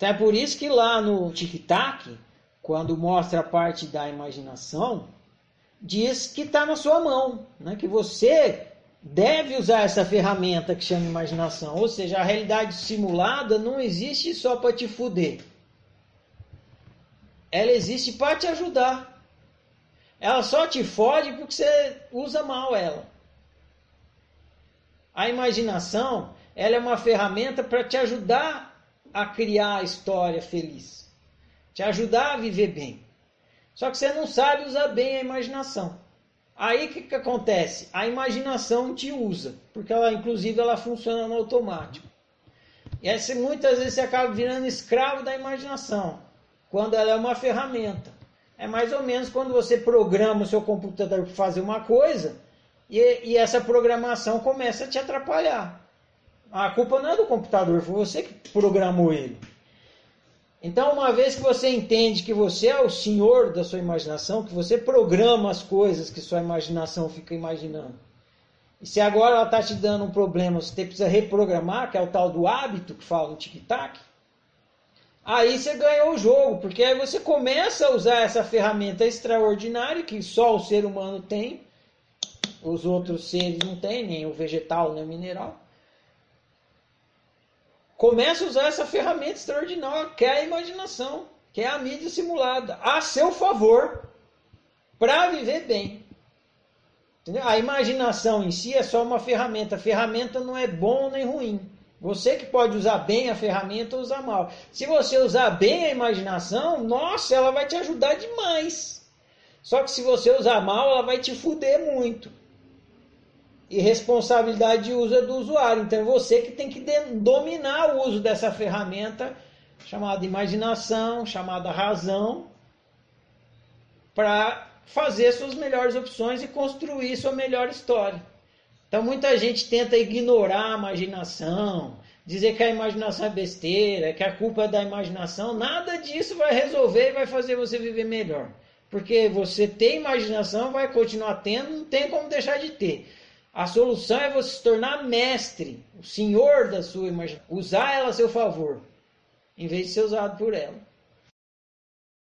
Então é por isso que lá no tic-tac, quando mostra a parte da imaginação, diz que está na sua mão, né? que você deve usar essa ferramenta que chama imaginação. Ou seja, a realidade simulada não existe só para te fuder. Ela existe para te ajudar. Ela só te fode porque você usa mal ela. A imaginação, ela é uma ferramenta para te ajudar a criar a história feliz. Te ajudar a viver bem. Só que você não sabe usar bem a imaginação. Aí o que, que acontece? A imaginação te usa, porque ela, inclusive, ela funciona no automático. E aí, muitas vezes você acaba virando escravo da imaginação, quando ela é uma ferramenta. É mais ou menos quando você programa o seu computador para fazer uma coisa e, e essa programação começa a te atrapalhar. A culpa não é do computador, foi você que programou ele. Então, uma vez que você entende que você é o senhor da sua imaginação, que você programa as coisas que sua imaginação fica imaginando. E se agora ela está te dando um problema, você precisa reprogramar, que é o tal do hábito que fala no tic-tac, aí você ganhou o jogo, porque aí você começa a usar essa ferramenta extraordinária que só o ser humano tem, os outros seres não têm, nem o vegetal, nem o mineral Comece a usar essa ferramenta extraordinária, que é a imaginação, que é a mídia simulada, a seu favor, para viver bem. Entendeu? A imaginação em si é só uma ferramenta. A ferramenta não é bom nem ruim. Você que pode usar bem a ferramenta ou usar mal. Se você usar bem a imaginação, nossa, ela vai te ajudar demais. Só que se você usar mal, ela vai te fuder muito e responsabilidade de uso é do usuário. Então é você que tem que dominar o uso dessa ferramenta chamada imaginação, chamada razão, para fazer suas melhores opções e construir sua melhor história. Então muita gente tenta ignorar a imaginação, dizer que a imaginação é besteira, que a culpa é da imaginação. Nada disso vai resolver e vai fazer você viver melhor. Porque você tem imaginação, vai continuar tendo, não tem como deixar de ter. A solução é você se tornar mestre, o senhor da sua imaginação, usar ela a seu favor, em vez de ser usado por ela.